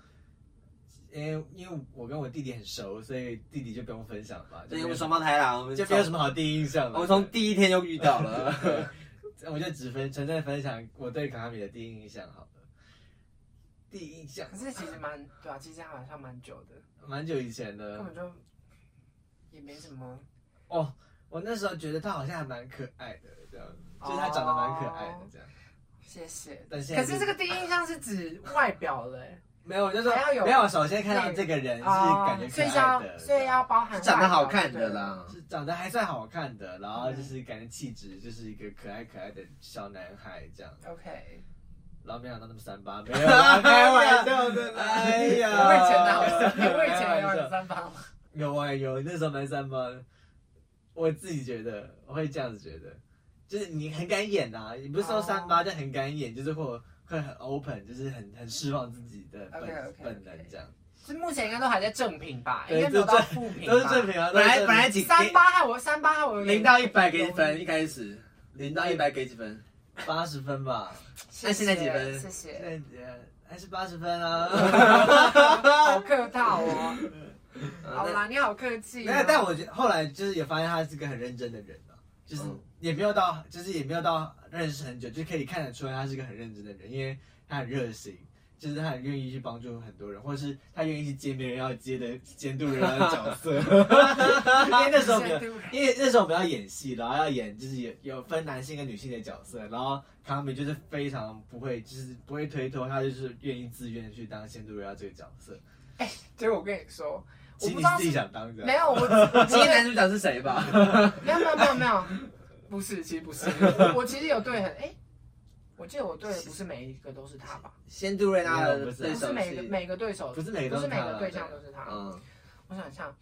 因为因为我跟我弟弟很熟，所以弟弟就不用分享吧，就因为我们双胞胎啦，我们就没有什么好第一印象了。我们从第一天就遇到了。<laughs> 我就只分纯粹分享我对卡卡米的第一印象好了。第一印象可是其实蛮对啊，其实好像蛮久的，蛮久以前的根的本就也没什么。哦，我那时候觉得他好像还蛮可爱的，这样，就是他长得蛮可爱的这样。谢谢。但是可是这个第一印象是指外表嘞、欸，没有，我就说还要有没有。首先看到这个人是感觉哦所以是可爱的，要所以要包含长得好看的。啦。是长得还算好看的，然后就是感觉气质就是一个可爱可爱的小男孩这样。对 OK，然后没想到那么三八，没有啦，开玩笑的啦。哎呀，我以前哪有？我以前有很三八吗？有啊有，那时候蛮三八的。我自己觉得我会这样子觉得，就是你很敢演呐、你不是说三八就很敢演，就是会会很 open，就是很很释放自己的本 OK，OK，OK 本能这样。是目前应该都还在正品吧，应对该没有到负品吧。都是正品啊，本来都是正品本来几三八害我，三八号我有点零到一百给几分？一开始零到一百给几分？八十分吧，谢谢那现在几分谢现谢。在呃还是八十分啊。<laughs> 好客套哦。<laughs> 好啦，你好客气哦。没有，但我觉得后来就是也发现他是个很认真的人啊，就是嗯也没有到，就是也没有到认识很久，就可以看得出来他是个很认真的人，因为他很热心，就是他很愿意去帮助很多人，或者是他愿意去接别人要接的监督人的角色。因为那时候因为那时候我们要演戏，然后要演就是有有分男性跟女性的角色，然后康美就是非常不会，就是不会推脱，他就是愿意自愿去当监督人要这个角色。哎结果我跟你说，其实你自己想当的，没有我 <laughs> 我今天男主角是谁吧？没有没有没有没有，<laughs> 不是，其实不是，<laughs> 我其实有对很哎、我记得我对的不是每一个都是他吧？仙杜瑞拉的不是对手不是每个戏，每个对手，不是每个不是每个对象都是他。嗯，我想想，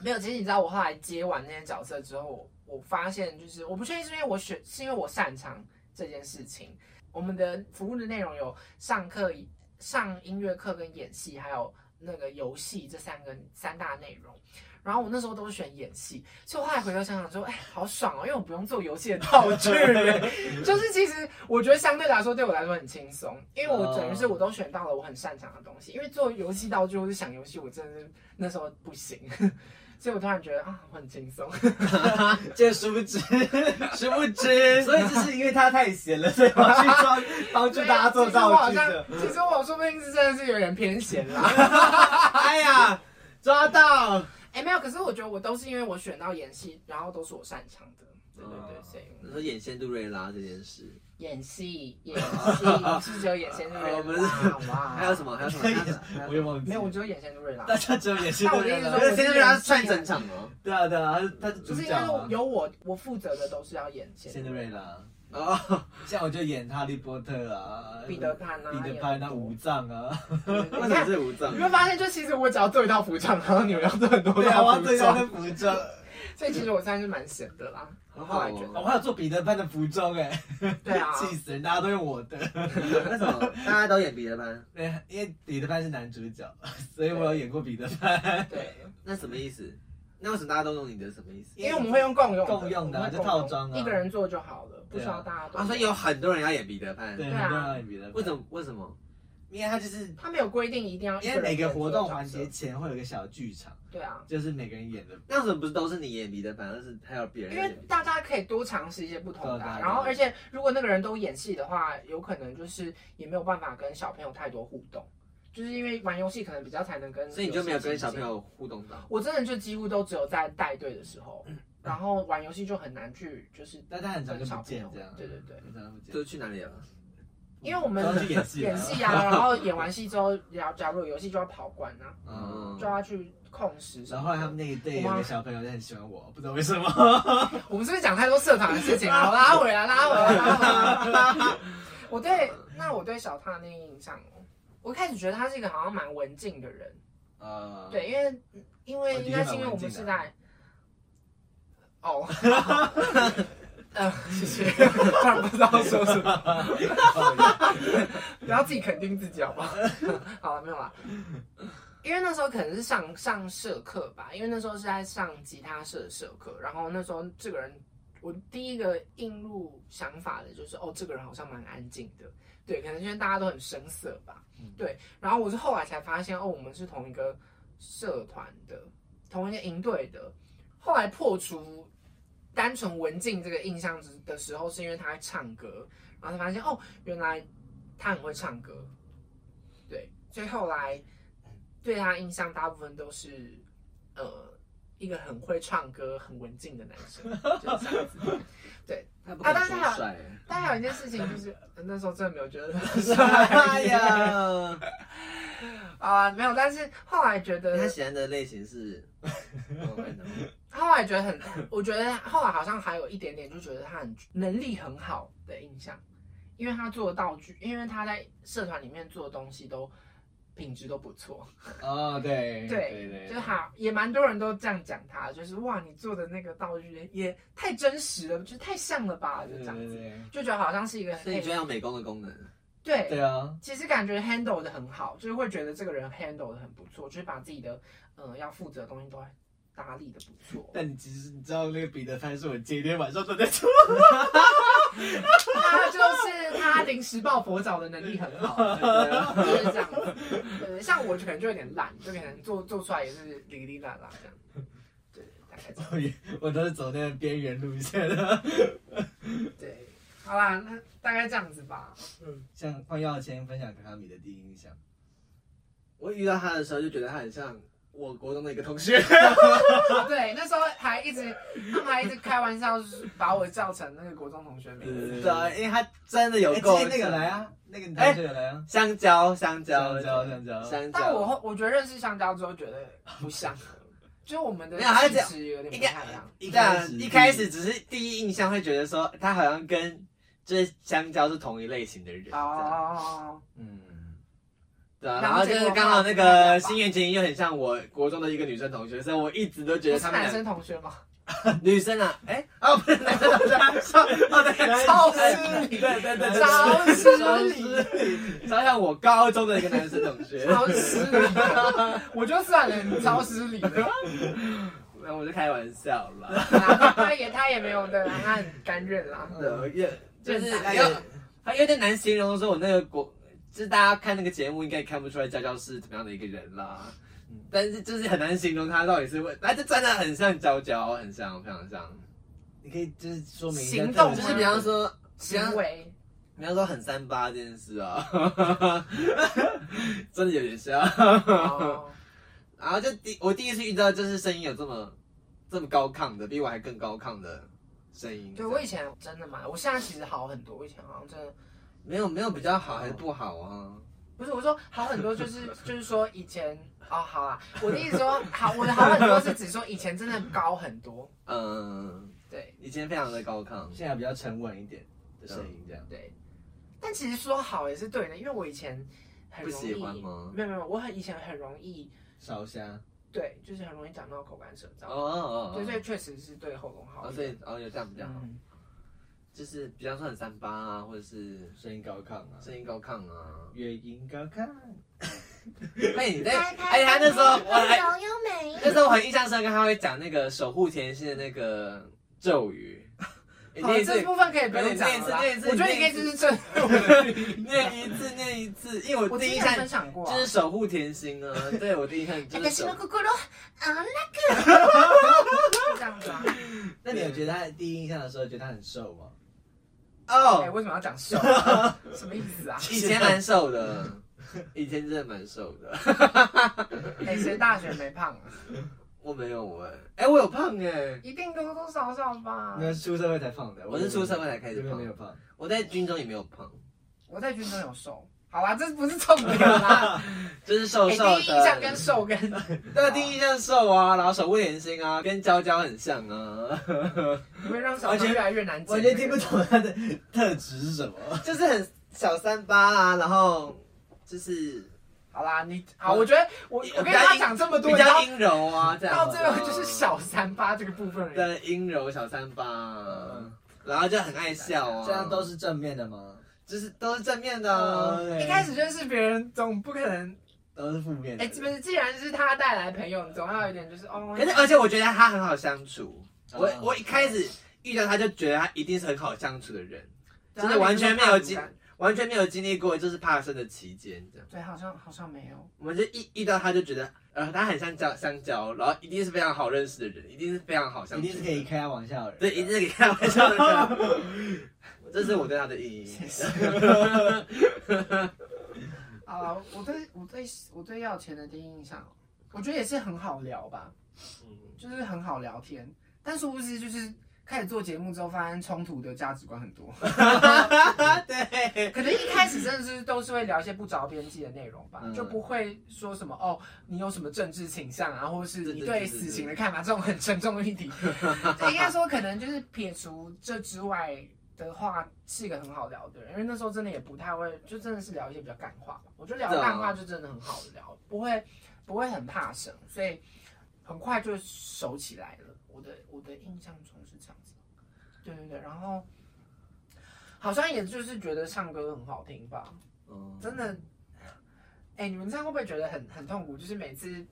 没有。其实你知道，我后来接完那些角色之后，我我发现就是我不确定是因为我选，是因为我擅长这件事情。我们的服务的内容有上课、上音乐课跟演戏，还有那个游戏这三个三大内容。然后我那时候都是选演戏，所以我后来回头想想说，哎，好爽哦，因为我不用做游戏的道具，就是其实我觉得相对来说对我来说很轻松，因为我等于是我都选到了我很擅长的东西。因为做游戏道具或是想游戏，我真的是那时候不行，所以我突然觉得啊，我很轻松。<laughs> 这殊不知，<laughs> 殊不知，所以就是因为他太闲了，所以我去帮 <laughs> 帮助大家做道具的。其实我说不定是真的是有点偏闲啦。哎呀，抓到！哎、没有，可是我觉得我都是因为我选到演戏，然后都是我擅长的。对对对，所以你说演线杜瑞拉这件事，演戏演戏 <laughs> 是只有演仙杜瑞哦不是拉，哇，还有什么？还有什么？还有什么 <laughs> 我也忘记，没有，我只有演仙杜瑞拉。大家只有演戏的人那我的意思说仙杜瑞拉算整场哦。对啊对啊，他是他是主就是因角啊为。有我，我负责的都是要演仙仙杜瑞拉，哦，像我就演哈利波特啊，彼得潘啊，彼得潘啊，演五藏啊，<laughs> 为什么是五藏你？会发现，就其实我只要做一套服装，然后你们要做很多对啊，我要对他的装，服装。所以其实我算是蛮闲的啦。我后来觉我得，还有做彼得潘的服装哎，对啊，<laughs> 气死人，大家都用我的。<laughs> 为什么大家都演彼得潘？对，<laughs> 因为彼得潘是男主角，所以我有演过彼得潘。对，那什么意思？那为什么大家都用你的？什么意思？因为我们会用共用共用的啊就我们会共套装啊一个人做就好了，不需要大家都。啊，所以有很多人要演彼得潘。对，对啊很多人要演彼得潘。为什么？为什么？因为他就是他没有规定一定要因为每个活动环节，前会有一个小剧场，对啊，就是每个人演的。那为什么不是都是你演你的，反正是还有别人因为大家可以多尝试一些不同的然后而且如果那个人都演戏的话，有可能就是也没有办法跟小朋友太多互动，就是因为玩游戏可能比较才能跟，所以你就没有跟小朋。友互动到？我真的就几乎都只有在带队的时候，然后玩游戏就很难去就是大家很常就跟小朋友不见这样。对对对，很常不见就。去哪里了？因为我们去演戏啊演戏啊，<laughs> 然后演完戏之后，假假如有游戏就要跑关啊，嗯就要去控时。然后后来他们那一队有个小朋友就很喜欢我，不知道为什么。<laughs> 我们是不是讲太多社团的事情了？拉回来，拉回来，拉回来。我对那我对小踏那个印象哦，我一开始觉得他是一个好像蛮文静的人，呃，对，因为因为应该是因为我们是在，哦，<laughs> 呃，<laughs> 谢谢，突然不知道说什么，不要自己肯定自己好不好？<laughs> 好了，没有啦。因为那时候可能是上上社课吧，因为那时候是在上吉他社的社课，然后那时候这个人，我第一个映入想法的就是，哦，这个人好像蛮安静的，对，可能因为大家都很生涩吧，对，然后我是后来才发现，哦，我们是同一个社团的，同一个营队的，后来破除单纯文静这个印象之的时候，是因为他会唱歌，然后才发现，哦，原来他很会唱歌，对，所以后来对他印象大部分都是呃一个很会唱歌、很文静的男生，<laughs> 就是这样子。对。他不啊但是还有。但还有一件事情就是，呃那时候真的没有觉得他 <laughs> 哎帅呀，<laughs> 啊，没有，但是后来觉得他喜欢的类型是，后来觉得很，我觉得后来好像还有一点点，就觉得他很能力很好的印象，因为他做道具，因为他在社团里面做的东西都品质都不错，哦，对 <laughs> 对对就好也蛮多人都这样讲他，就是哇，你做的那个道具也太真实了，就太像了吧，就这样子，对对就觉得好像是一个所以你觉得有美工的功能？对。对啊，其实感觉 handle 的很好，就是会觉得这个人 handle 的很不错，就是把自己的呃要负责的东西都打理的不错。但你其实你知道那个彼得潘是我今天晚上都在做，他就是他临时抱佛脚的能力很好，就是这样子。对，像我可能就有点烂，就可能做做出来也是哩哩啦啦这样。对，大概这样。<laughs> 我都是走那个边缘路线的。<laughs> 对，好啦，那大概这样子吧。嗯像换耀谦分享卡卡米的第一印象，我遇到他的时候就觉得他很像我国中的一个同学，<laughs> 对，那时候还一直他们还一直开玩笑，就是把我叫成那个国中同学名。字。对啊，因为他真的有哎，够那个来啊，那个同学有来啊，香蕉，香蕉，香蕉香蕉。香蕉。但我后我觉得认识香蕉之后，觉得不像，就我们的没有他这样。气质有点不太一样。一这样开始一开始只是第一印象会觉得说他好像跟就是香蕉是同一类型的人，这样。哦，嗯，对啊，然后就是刚好那个新垣结衣又很像我国中的一个女生同学，所以我一直都觉得他们男生同学吗？<laughs> 女生啊，哎，<laughs> 哦不是男生同学，<laughs> 哦对，超失礼对对对，超失超礼，超像我高中的一个男生同学，超失礼，我就算了，你超失礼的。那我就开玩笑啦，啊他也他也没有的，他很甘愿啦。对，也就是他有点难形容说我那个国，就是大家看那个节目应该也看不出来娇娇是怎么样的一个人啦。但是就是很难形容他到底是为，他就真的很像娇娇，很像，非常像。你可以就是说明行动就是比方说，行为比方说很三八这件事啊，<laughs> 真的有点像。哦，然后就第我第一次遇到就是声音有这么这么高亢的，比我还更高亢的声音。对我以前真的蛮，我现在其实好很多，我以前好像真的没有没有比较好还是不好啊？不是我说好很多，就是 <laughs> 就是说以前哦好啊，我的意思说好，我的好很多是指说以前真的高很多，嗯，对。以前非常的高亢。现在比较沉稳一点的声音，这样。对，但其实说好也是对的，因为我以前很容易不喜欢吗？没有没有，我很以前很容易烧香，对，就是很容易讲到口干舌燥，哦哦哦，对，所以确实是对喉咙好。所以哦有这样比较好，嗯，就是比方说很三八啊，或者是声音高亢啊，声音高亢啊。乐音高亢。<laughs> 哎，你在，哎，他那时候我还柔优美。那时候我很印象深刻，他会讲那个守护甜心的那个咒语。<laughs> 你好，念一次这，部分可以不用讲了啦。念一次我觉得你可以就是这，<laughs> 念一次，念一次，因为我第一印象分享过啊，就是守护甜心啊，对我第一印象就是守私の。心あ就这样子啊。那你有觉得他第一印象的时候，觉得他很瘦吗？哎，哦，为什么要讲瘦啊？<laughs> 什么意思啊？以前蛮瘦的，<laughs> 以前真的蛮瘦的。哎，谁大学没胖啊？我没有哎，哎，我有胖哎，一定多多少少吧。那出社会才胖的，我是出社会才开始胖没有胖。我在军中也没有胖，我在军中有瘦。好啦，这不是重点啦。<laughs> 就是瘦哎，瘦的。第一印象跟瘦跟对，第一印象瘦啊，然后守护甜心啊，跟娇娇很像啊，你会让小朋友越来越难解。完全听不懂他的特质是什么。就是很小三八啊，然后就是好啦，你好，我觉得我我跟比较阴他讲这么多，比然后较阴柔啊，这样到最后就是小三八这个部分而已。对阴柔小三八啊，然后就很爱笑啊，这样都是正面的吗？就是都是正面的一开始认识别人，总不可能都是负面的。哎，不是，既然是他带来朋友，你总要有一点就是哦。可是而且我觉得他很好相处，我嗯我一开始遇到他就觉得他一定是很好相处的人，对就是完全没有经完全没有经历过就是怕生的期间这样。对，好像好像没有。我们就一遇到他就觉得，呃，他很像香香蕉，然后一定是非常好认识的人，一定是非常好相处，一定是可以开玩笑的人。对，一定是可以开玩笑的人。这是我对他的意义。啊，<laughs> 我对我对我对要钱的第一印象，我觉得也是很好聊吧，嗯就是很好聊天。但殊不知，就是开始做节目之后，发现冲突的价值观很多。<laughs> 对，<laughs> 可能一开始真的是都是会聊一些不着边际的内容吧，嗯就不会说什么哦，你有什么政治倾向啊，或者是你对对对对对死刑的看法这种很沉重的议题。就应该说，可能就是撇除这之外的话，是一个很好聊的人，因为那时候真的也不太会，就真的是聊一些比较干话吧。我觉得聊干话就真的很好聊，不会不会很怕生，所以很快就熟起来了。我的我的印象中是这样子，对对对，然后好像也就是觉得唱歌很好听吧，嗯真的。哎、你们这样会不会觉得很很痛苦？就是每次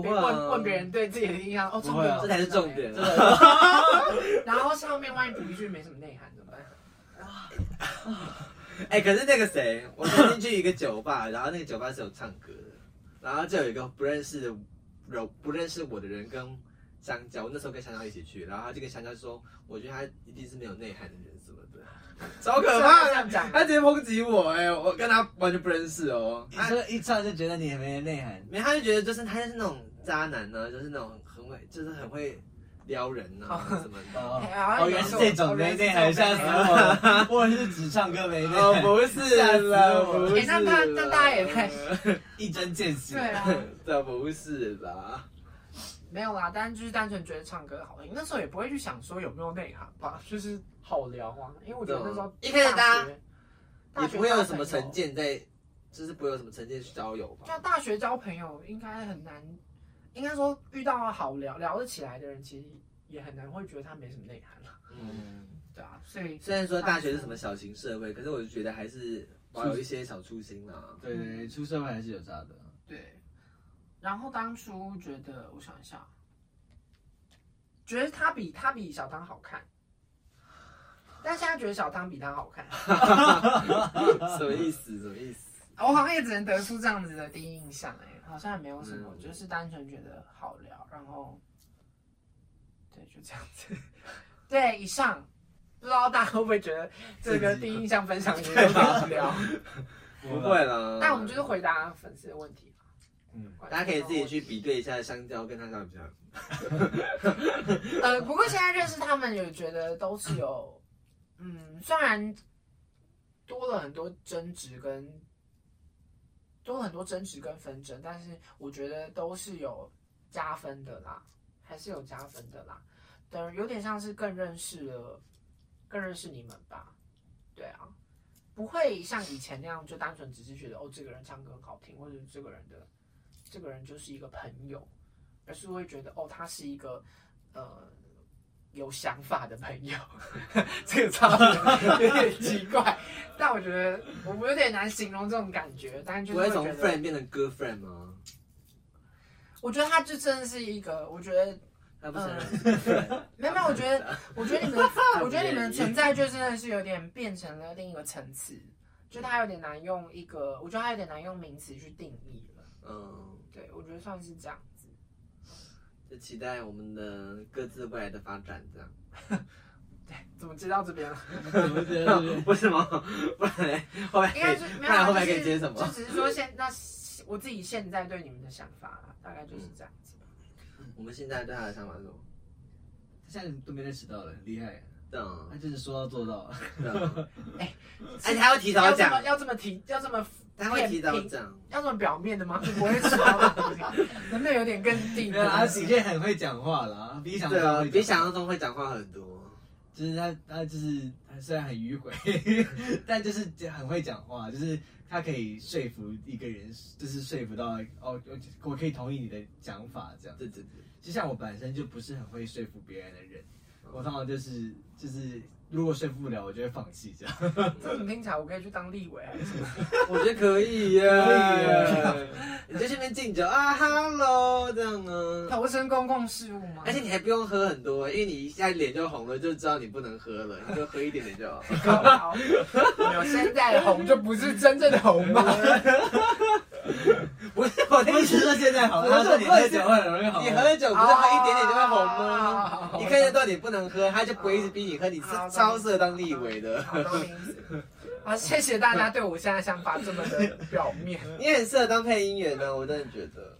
不会啊问问别人对自己的印象，哦，唱歌很好这才是重点。真的，<laughs> 然后上面万一补一句没什么内涵怎么办？<laughs> 哎、可是那个谁，我曾经去一个酒吧，然后那个酒吧是有唱歌的，然后就有一个不认识的人，不认识我的人跟香蕉，我那时候跟香蕉一起去，然后他就跟香蕉说，我觉得他一定是没有内涵的人什么的，<laughs> 超可怕的，这样他直接抨击我、哎，我跟他完全不认识哦，他你说一唱就觉得你没内涵，没，他就觉得就是他就是那种渣男呢，就是那种很会，就是很会撩人啊什么的。哦原来是这种没内涵吓死我了！<laughs> 我是只唱歌没内涵，不是啦，不是那那那大家也太一针见血。对啊，<laughs> 这不是吧。没有啦，但是就是单纯觉得唱歌好听，那时候也不会去想说有没有内涵吧，就是好聊啊。因为我觉得那时候一开始大家学也不会有什么成见在，就是不会有什么成见去交友吧。就大学交朋友应该很难，应该说遇到好聊聊得起来的人，其实也很难会觉得他没什么内涵了，嗯，对啊，所以虽然说大学是什么小型社会，可是我就觉得还是保有一些小初心啦。对对对，出社会还是有差的。对。然后当初觉得，我想一下，觉得他比他比小汤好看，但现在觉得小汤比他好看，<laughs> 什么意思？什么意思？我好像也只能得出这样子的第一印象、哎，好像也没有什么，嗯就是单纯觉得好聊，然后，对，就这样子。对，以上不知道大家会不会觉得这个第一印象分享有点无聊？不会啦。但我们就是回答粉丝的问题。嗯，大家可以自己去比对一下香蕉跟他像不像。<laughs> 呃，不过现在认识他们，有觉得都是有，嗯，虽然多了很多争执跟多了很多争执跟纷争，但是我觉得都是有加分的啦，还是有加分的啦。等有点像是更认识了，更认识你们吧。对啊，不会像以前那样就单纯只是觉得哦，这个人唱歌很好听，或者这个人的这个人就是一个朋友，而是会觉得哦，他是一个呃有想法的朋友。<laughs> 这个差别有点奇怪，但我觉得我有点难形容这种感觉，但是就不会从是会觉得 friend 变成 girlfriend 吗？我觉得他就真的是一个，我觉得他不是嗯 <laughs> 没有没有，我觉得我觉得你们，<laughs> 我觉得你们的存在就真的是有点变成了另一个层次，就他有点难用一个，我觉得他有点难用名词去定义了。嗯，对，我觉得算是这样子。就期待我们的各自未来的发展，这样。<laughs> 对，怎么接到这边了？我觉得不是吗？<laughs> 不然嘞后面应该是没有啊，不然后面可以接什么就？只是说现那我自己现在对你们的想法啦，大概就是这样子。我们现在对他的想法是什么？现在都没认识到了，很厉害。嗯他就是说到做到。嗯，<laughs> 哎而且还要提早要这么讲，要这么提，要这么他会提早骗讲。要这么表面的吗？就 <laughs> 不会说不能有点更地没有啦，他步？喜健很会讲话啦，比想对啊，比想象中会讲话很多。就是他，他就是他虽然很迂回，<laughs> 但就是很会讲话，就是他可以说服一个人，就是说服到哦，我我可以同意你的讲法这样。对对对，就像我本身就不是很会说服别人的人，我通常就是就是如果说服不了，我就会放弃这样。<laughs> 这怎么听起来我可以去当立委还是什么？<laughs> 我觉得可以耶，可以耶你就去那边敬酒啊，hello 这样啊。投身公共事务吗？而且你还不用喝很多，因为你一下脸就红了，就知道你不能喝了，你就喝一点点就好。靠腰没有现在的红就不是真正的红吗？<laughs> 不是我的不意思是说现在好，你喝酒会很容易红。你喝了酒不是喝一点点就会红哦吗？你看得到你不能喝，他就不会一直逼你喝，你是好超适合当立委的。好，懂你意思。好，谢谢大家对我现在想法这么的表面。<laughs> 你很适合当配音员呢，我真的觉得，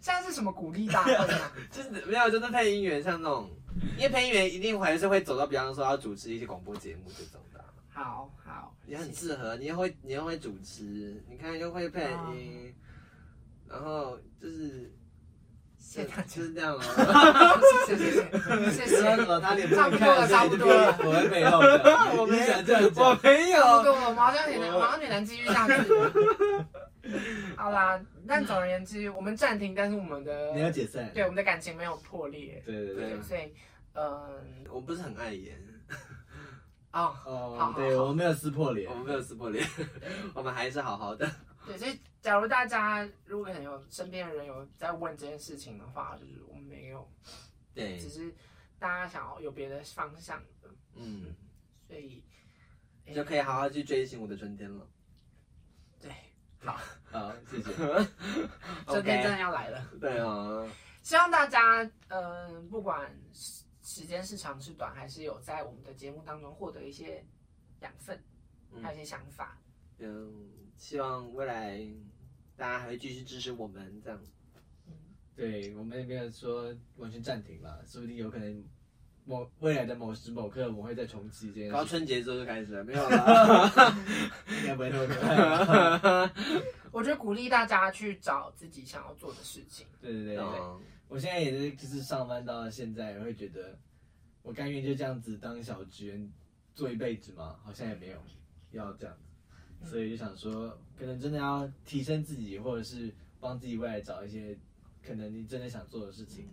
现在是什么鼓励大会啊？<laughs> 就是没有，就是配音员像那种，因为配音员一定还是会走到，比方说要主持一些广播节目这种的啊。好好，也很适合，你又会你又会主持，你看又会配音，然后就是谢谢大家 <laughs> 就是这样哦。<laughs> 谢谢谢谢谢谢。他脸差不多了看，差不多了我会背后的。<laughs> 我没你想这样我讲？没有，多了，我好像有点，我好像有点难继续下去了。好啦，但总而言之，我们暂停，但是我们的你要解散？对我们的感情没有破裂，对对对对，。所以嗯我不是很爱演，哦，好哦好，对我们没有撕破脸我。们没有撕破脸，我们还是好好的。对，所以假如大家如果可能有身边的人有在问这件事情的话，就是我们没有，对只，是大家想要有别的方向的，嗯，所以你就可以好好去追寻我的春天了。对，好，好谢谢。<laughs> 春天真的要来了。对啊，<laughs> 希望大家，嗯、不管时时间是长是短，还是有在我们的节目当中获得一些养分，嗯还有一些想法。嗯，希望未来大家还会继续支持我们这样。对我们也没有说完全暂停了，说不定有可能某未来的某时某刻我们会再重启这件搞到，春节之后就开始了，没有了。<laughs> 应该不会那么可怕。我觉得鼓励大家去找自己想要做的事情。对对对对，嗯我现在也是就是上班到了现在，我会觉得我甘愿就这样子当小职员做一辈子吗？好像也没有要这样子，所以就想说，可能真的要提升自己，或者是帮自己未来找一些可能你真的想做的事情，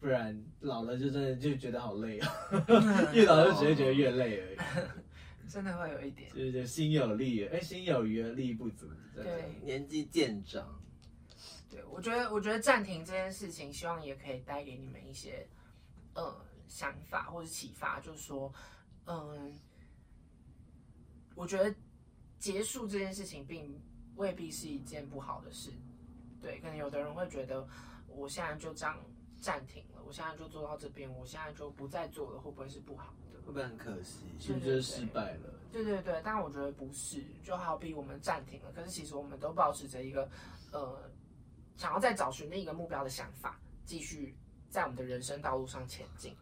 不然老了就真的就觉得好累哦，<laughs> 越老就只会觉得越累而已，<laughs> 真的会有一点，就是就心有力，哎，心有余而力不足，对。年纪渐长，对我觉得，我觉得暂停这件事情，希望也可以带给你们一些呃想法或者启发，就是说，嗯，我觉得结束这件事情并未必是一件不好的事，对，可能有的人会觉得，我现在就这样暂停了，我现在就做到这边，我现在就不再做了，会不会是不好的？会不会很可惜？是不是就是失败了？对对对，但我觉得不是，就好比我们暂停了，可是其实我们都保持着一个呃想要再找寻另一个目标的想法，继续在我们的人生道路上前进。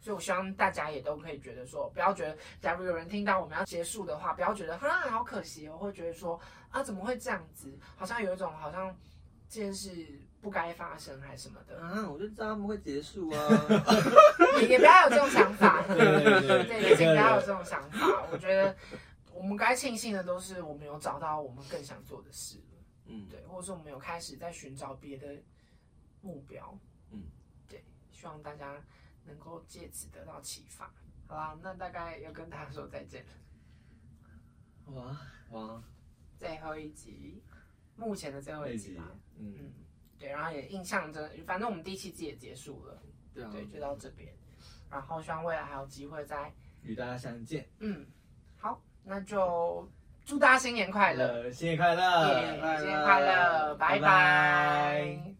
对，所以我希望大家也都可以觉得说，不要觉得，假如有人听到我们要结束的话，不要觉得哈好可惜哦，会觉得说啊怎么会这样子，好像有一种好像这件事不该发生还是什么的，啊，我就知道他们会结束啊。<laughs> 也也不要有这种想法。<laughs> 对对对对，也请不要有这种想法。我觉得我们该庆幸的都是我们有找到我们更想做的事。了，嗯，对，或者说我们有开始在寻找别的目标，嗯，对，希望大家能够借此得到启发。好啦，那大概要跟大家说再见了，哇，哇，最后一集，目前的最后一集吧，，嗯，嗯，对，然后也印象着，反正我们第七季也结束了，对啊，对，就到这边，然后希望未来还有机会再。与大家相见，嗯，好，那就祝大家新年快乐，呃，新年快乐，耶新年快乐，拜拜。拜拜